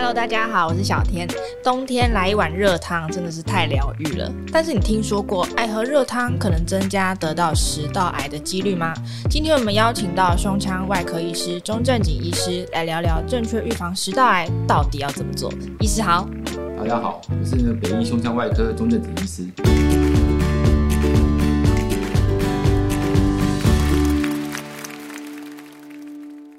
Hello，大家好，我是小天。冬天来一碗热汤真的是太疗愈了。但是你听说过爱喝热汤可能增加得到食道癌的几率吗？今天我们邀请到胸腔外科医师钟正景医师来聊聊正确预防食道癌到底要怎么做。医师好，大家好，我是北医胸腔外科钟正景医师。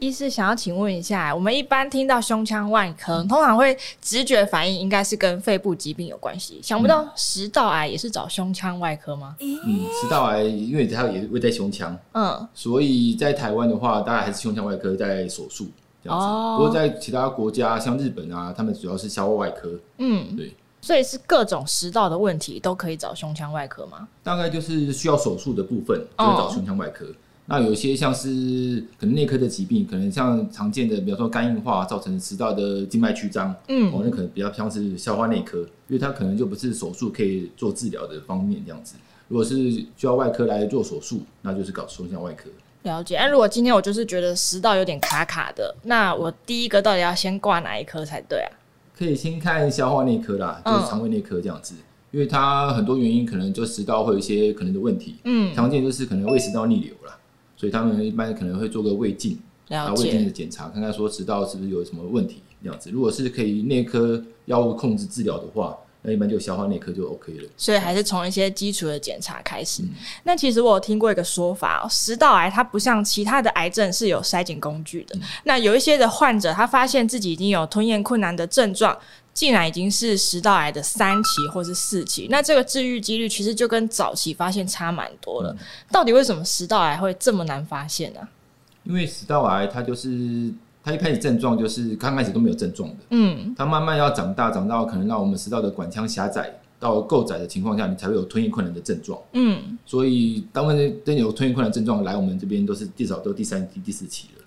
医师想要请问一下，我们一般听到胸腔外科，通常会直觉反应应该是跟肺部疾病有关系，想不到食道癌也是找胸腔外科吗？嗯，食道癌因为它也会在胸腔，嗯，所以在台湾的话，大概还是胸腔外科在手术这样子。哦，不过在其他国家，像日本啊，他们主要是消化外科。嗯，对，所以是各种食道的问题都可以找胸腔外科吗？大概就是需要手术的部分，就会找胸腔外科。哦那有些像是可能内科的疾病，可能像常见的，比方说肝硬化造成食道的静脉曲张，嗯，哦，那可能比较像是消化内科，因为它可能就不是手术可以做治疗的方面这样子。如果是需要外科来做手术，那就是搞胸腔外科。了解。那如果今天我就是觉得食道有点卡卡的，那我第一个到底要先挂哪一科才对啊？可以先看消化内科啦，就是肠胃内科这样子，嗯，因为它很多原因可能就食道会有一些可能的问题，嗯，常见就是可能胃食道逆流啦。所以他们一般可能会做个胃镜，然后胃镜的检查，看看说食道是不是有什么问题这样子。如果是可以内科药物控制治疗的话，那一般就消化内科就 OK 了。所以还是从一些基础的检查开始。嗯、那其实我有听过一个说法，食道癌它不像其他的癌症是有筛检工具的。嗯、那有一些的患者，他发现自己已经有吞咽困难的症状。竟然已经是食道癌的三期或是四期，那这个治愈几率其实就跟早期发现差蛮多了。到底为什么食道癌会这么难发现呢？因为食道癌它就是它一开始症状就是刚开始都没有症状的，嗯，它慢慢要长大，长到可能让我们食道的管腔狭窄到够窄的情况下，你才会有吞咽困难的症状，嗯，所以当我们真有吞咽困难症状来我们这边都是至少都第三期、第四期了，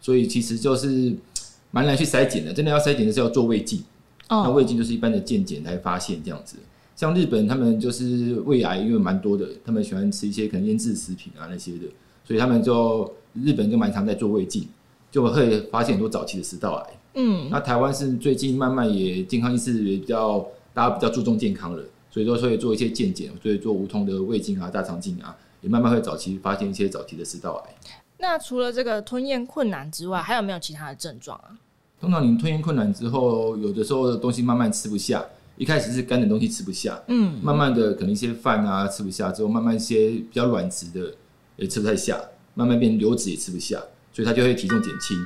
所以其实就是蛮难去筛检的。真的要筛检的是要做胃镜。那胃镜就是一般的健检来发现这样子，像日本他们就是胃癌因为蛮多的，他们喜欢吃一些可能腌制食品啊那些的，所以他们就日本就蛮常在做胃镜，就会发现很多早期的食道癌。嗯，那台湾是最近慢慢也健康意识也比较大家比较注重健康了，所以说会做一些健检，所以做无痛的胃镜啊、大肠镜啊，也慢慢会早期发现一些早期的食道癌。那除了这个吞咽困难之外，还有没有其他的症状啊？通常你吞咽困难之后，有的时候的东西慢慢吃不下，一开始是干的东西吃不下，嗯，慢慢的可能一些饭啊吃不下之后，慢慢一些比较软质的也吃不太下，慢慢变流质也吃不下，所以它就会体重减轻。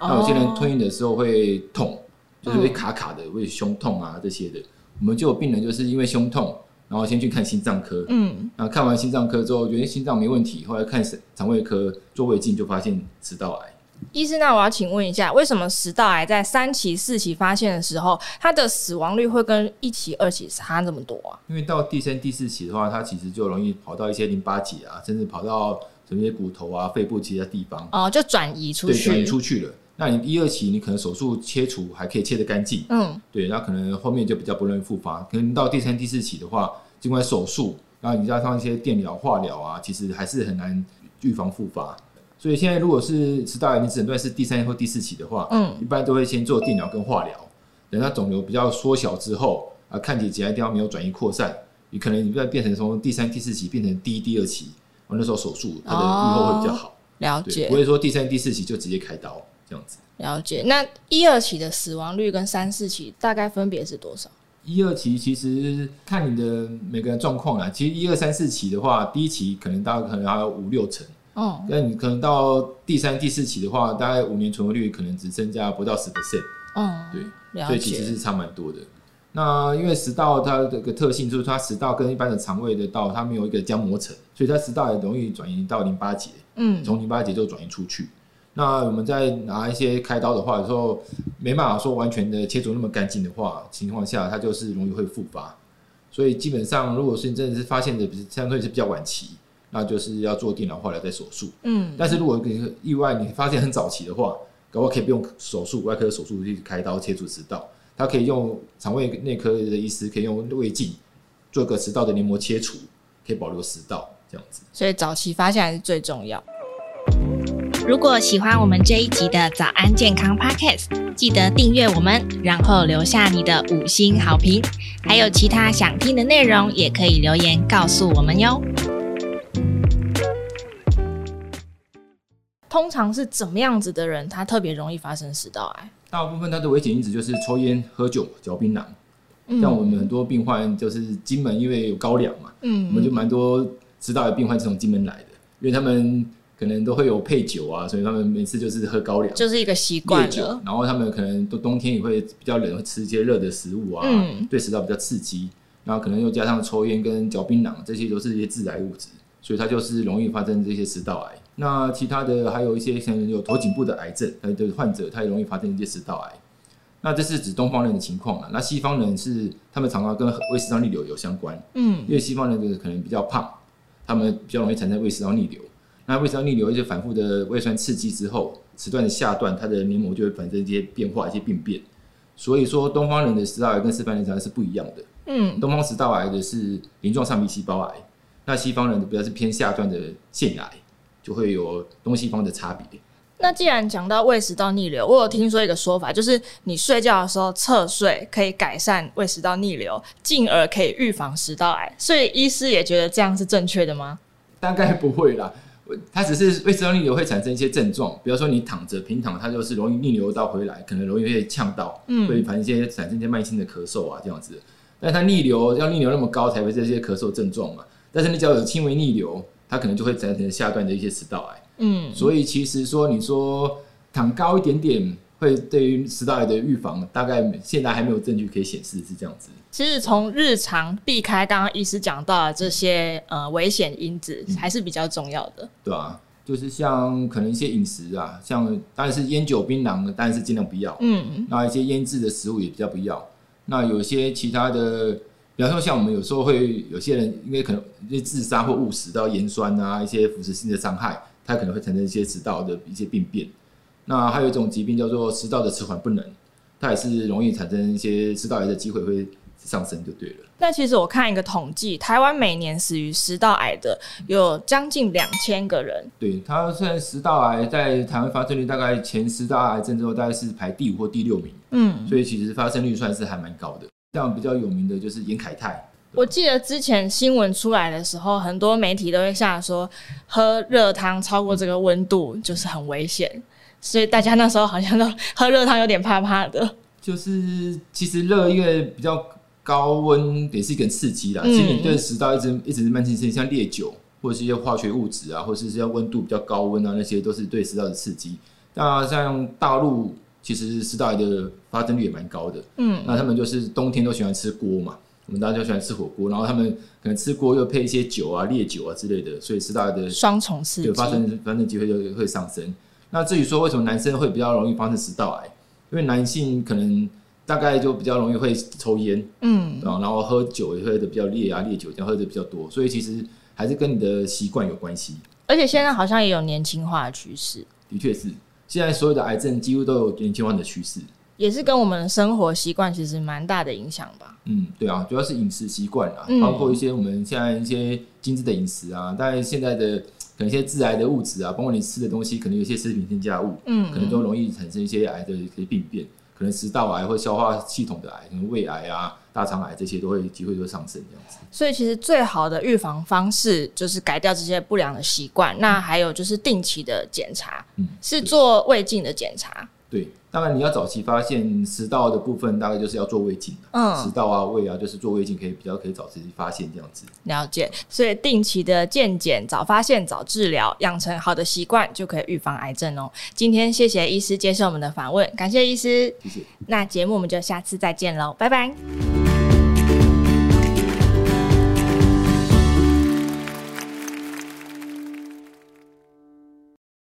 哦、那有些人吞咽的时候会痛，就是会卡卡的，会胸痛啊这些的。我们就有病人就是因为胸痛，然后先去看心脏科，嗯，然后看完心脏科之后觉得心脏没问题，后来看肠胃科做胃镜就发现食道癌。医师，那我要请问一下，为什么食道癌在三期、四期发现的时候，它的死亡率会跟一期、二期差这么多啊？因为到第三、第四期的话，它其实就容易跑到一些淋巴结啊，甚至跑到什么一些骨头啊、肺部其他地方哦，就转移出去，转移出去了。那你一二期，你可能手术切除还可以切得干净，嗯，对，那可能后面就比较不容易复发。可能到第三、第四期的话，尽管手术，然后你加上一些电疗、化疗啊，其实还是很难预防复发。所以现在如果是食道癌，你诊断是第三或第四期的话，嗯，一般都会先做电疗跟化疗，等它肿瘤比较缩小之后，啊，看起其他地方没有转移扩散，你可能你再变成从第三、第四期变成第一、第二期，我那时候手术它的预后会比较好。哦、了解，不会说第三、第四期就直接开刀这样子。了解。那一二期的死亡率跟三四期大概分别是多少？一二期其实看你的每个人状况啊，其实一二三四期的话，第一期可能大概可能还有五六成。哦，那你可能到第三、第四期的话，大概五年存活率可能只剩下不到十 percent。哦，对，所以其实是差蛮多的。那因为食道它这个特性就是它食道跟一般的肠胃的道它没有一个浆膜层，所以它食道也容易转移到淋巴结。嗯，从淋巴结就转移出去。那我们在拿一些开刀的话，有时候没办法说完全的切除那么干净的话，情况下它就是容易会复发。所以基本上，如果是你真的是发现的相对是比较晚期。那就是要做电脑化疗再手术，嗯，但是如果你意外你发现很早期的话，搞不好可以不用手术，外科手术去开刀切除食道，他可以用肠胃内科的医师可以用胃镜做个食道的黏膜切除，可以保留食道这样子。所以早期发现还是最重要。如果喜欢我们这一集的早安健康 Podcast，记得订阅我们，然后留下你的五星好评。还有其他想听的内容，也可以留言告诉我们哟。通常是怎么样子的人，他特别容易发生食道癌？大部分他的危险因子就是抽烟、喝酒、嚼槟榔。嗯、像我们很多病患就是金门，因为有高粱嘛，嗯，我们就蛮多食道癌病患是从金门来的，因为他们可能都会有配酒啊，所以他们每次就是喝高粱，就是一个习惯。酒，然后他们可能都冬天也会比较冷，会吃一些热的食物啊，嗯、对食道比较刺激。然后可能又加上抽烟跟嚼槟榔，这些都是一些致癌物质，所以它就是容易发生这些食道癌。那其他的还有一些像有头颈部的癌症，它的患者他也容易发生一些食道癌。那这是指东方人的情况啊。那西方人是他们常常跟胃食道逆流有相关，嗯，因为西方人就是可能比较胖，他们比较容易产生胃食道逆流。那胃食道逆流一些反复的胃酸刺激之后，食段的下段它的黏膜就会产生一些变化、一些病变。所以说，东方人的食道癌跟西方人的是不一样的。嗯，东方食道癌的是鳞状上皮细胞癌，那西方人的比较是偏下段的腺癌，就会有东西方的差别。那既然讲到胃食道逆流，我有听说一个说法，就是你睡觉的时候侧睡可以改善胃食道逆流，进而可以预防食道癌。所以医师也觉得这样是正确的吗？大概不会啦，它只是胃食道逆流会产生一些症状，比如说你躺着平躺，它就是容易逆流到回来，可能容易会呛到，嗯，会反正一些产生一些慢性的咳嗽啊这样子。但它逆流要逆流那么高才会这些咳嗽症状嘛，但是你只要有轻微逆流，它可能就会产生下段的一些食道癌。嗯，所以其实说，你说躺高一点点，会对于食道癌的预防，大概现在还没有证据可以显示是这样子。其实从日常避开刚刚医师讲到的这些呃危险因子，还是比较重要的。对啊，就是像可能一些饮食啊，像当然是烟酒槟榔，当然是尽量不要。嗯，那一些腌制的食物也比较不要。那有些其他的，比方说像我们有时候会有些人，因为可能因为自杀或误食到盐酸啊，一些腐蚀性的伤害。它可能会产生一些食道的一些病变，那还有一种疾病叫做食道的迟缓不能，它也是容易产生一些食道癌的机会会上升，就对了。那其实我看一个统计，台湾每年死于食道癌的有将近两千个人。对，它虽然食道癌在台湾发生率大概前十大癌症之后大概是排第五或第六名，嗯，所以其实发生率算是还蛮高的。像比较有名的就是严凯泰。我记得之前新闻出来的时候，很多媒体都会下说，喝热汤超过这个温度就是很危险，所以大家那时候好像都喝热汤有点怕怕的。就是其实热因为比较高温也是一个刺激啦，其实你对食道一直一直是慢性刺激，像烈酒或者是一些化学物质啊，或者是像温度比较高温啊，那些都是对食道的刺激。那像大陆其实食道癌的发生率也蛮高的，嗯，那他们就是冬天都喜欢吃锅嘛。我们大家就喜欢吃火锅，然后他们可能吃锅又配一些酒啊、烈酒啊之类的，所以食道癌的双重刺激，对，发生发生机会就会上升。那至于说为什么男生会比较容易发生食道癌，因为男性可能大概就比较容易会抽烟，嗯，然后喝酒也喝的比较烈啊，烈酒这样喝的比较多，所以其实还是跟你的习惯有关系。而且现在好像也有年轻化的趋势，的确是，现在所有的癌症几乎都有年轻化的趋势。也是跟我们的生活习惯其实蛮大的影响吧。嗯，对啊，主要是饮食习惯啊，嗯、包括一些我们现在一些精致的饮食啊，当然现在的可能一些致癌的物质啊，包括你吃的东西，可能有些食品添加物，嗯，可能都容易产生一些癌的一些病变，可能食道癌或消化系统的癌，可能胃癌啊、大肠癌这些都会机会就上升这样子。所以其实最好的预防方式就是改掉这些不良的习惯，嗯、那还有就是定期的检查，嗯，是做胃镜的检查。对，当然你要早期发现食道的部分，大概就是要做胃镜。嗯，食道啊、胃啊，就是做胃镜可以比较可以早期发现这样子。了解，所以定期的健检，早发现、早治疗，养成好的习惯，就可以预防癌症哦。今天谢谢医师接受我们的访问，感谢医师。谢谢。那节目我们就下次再见喽，拜拜。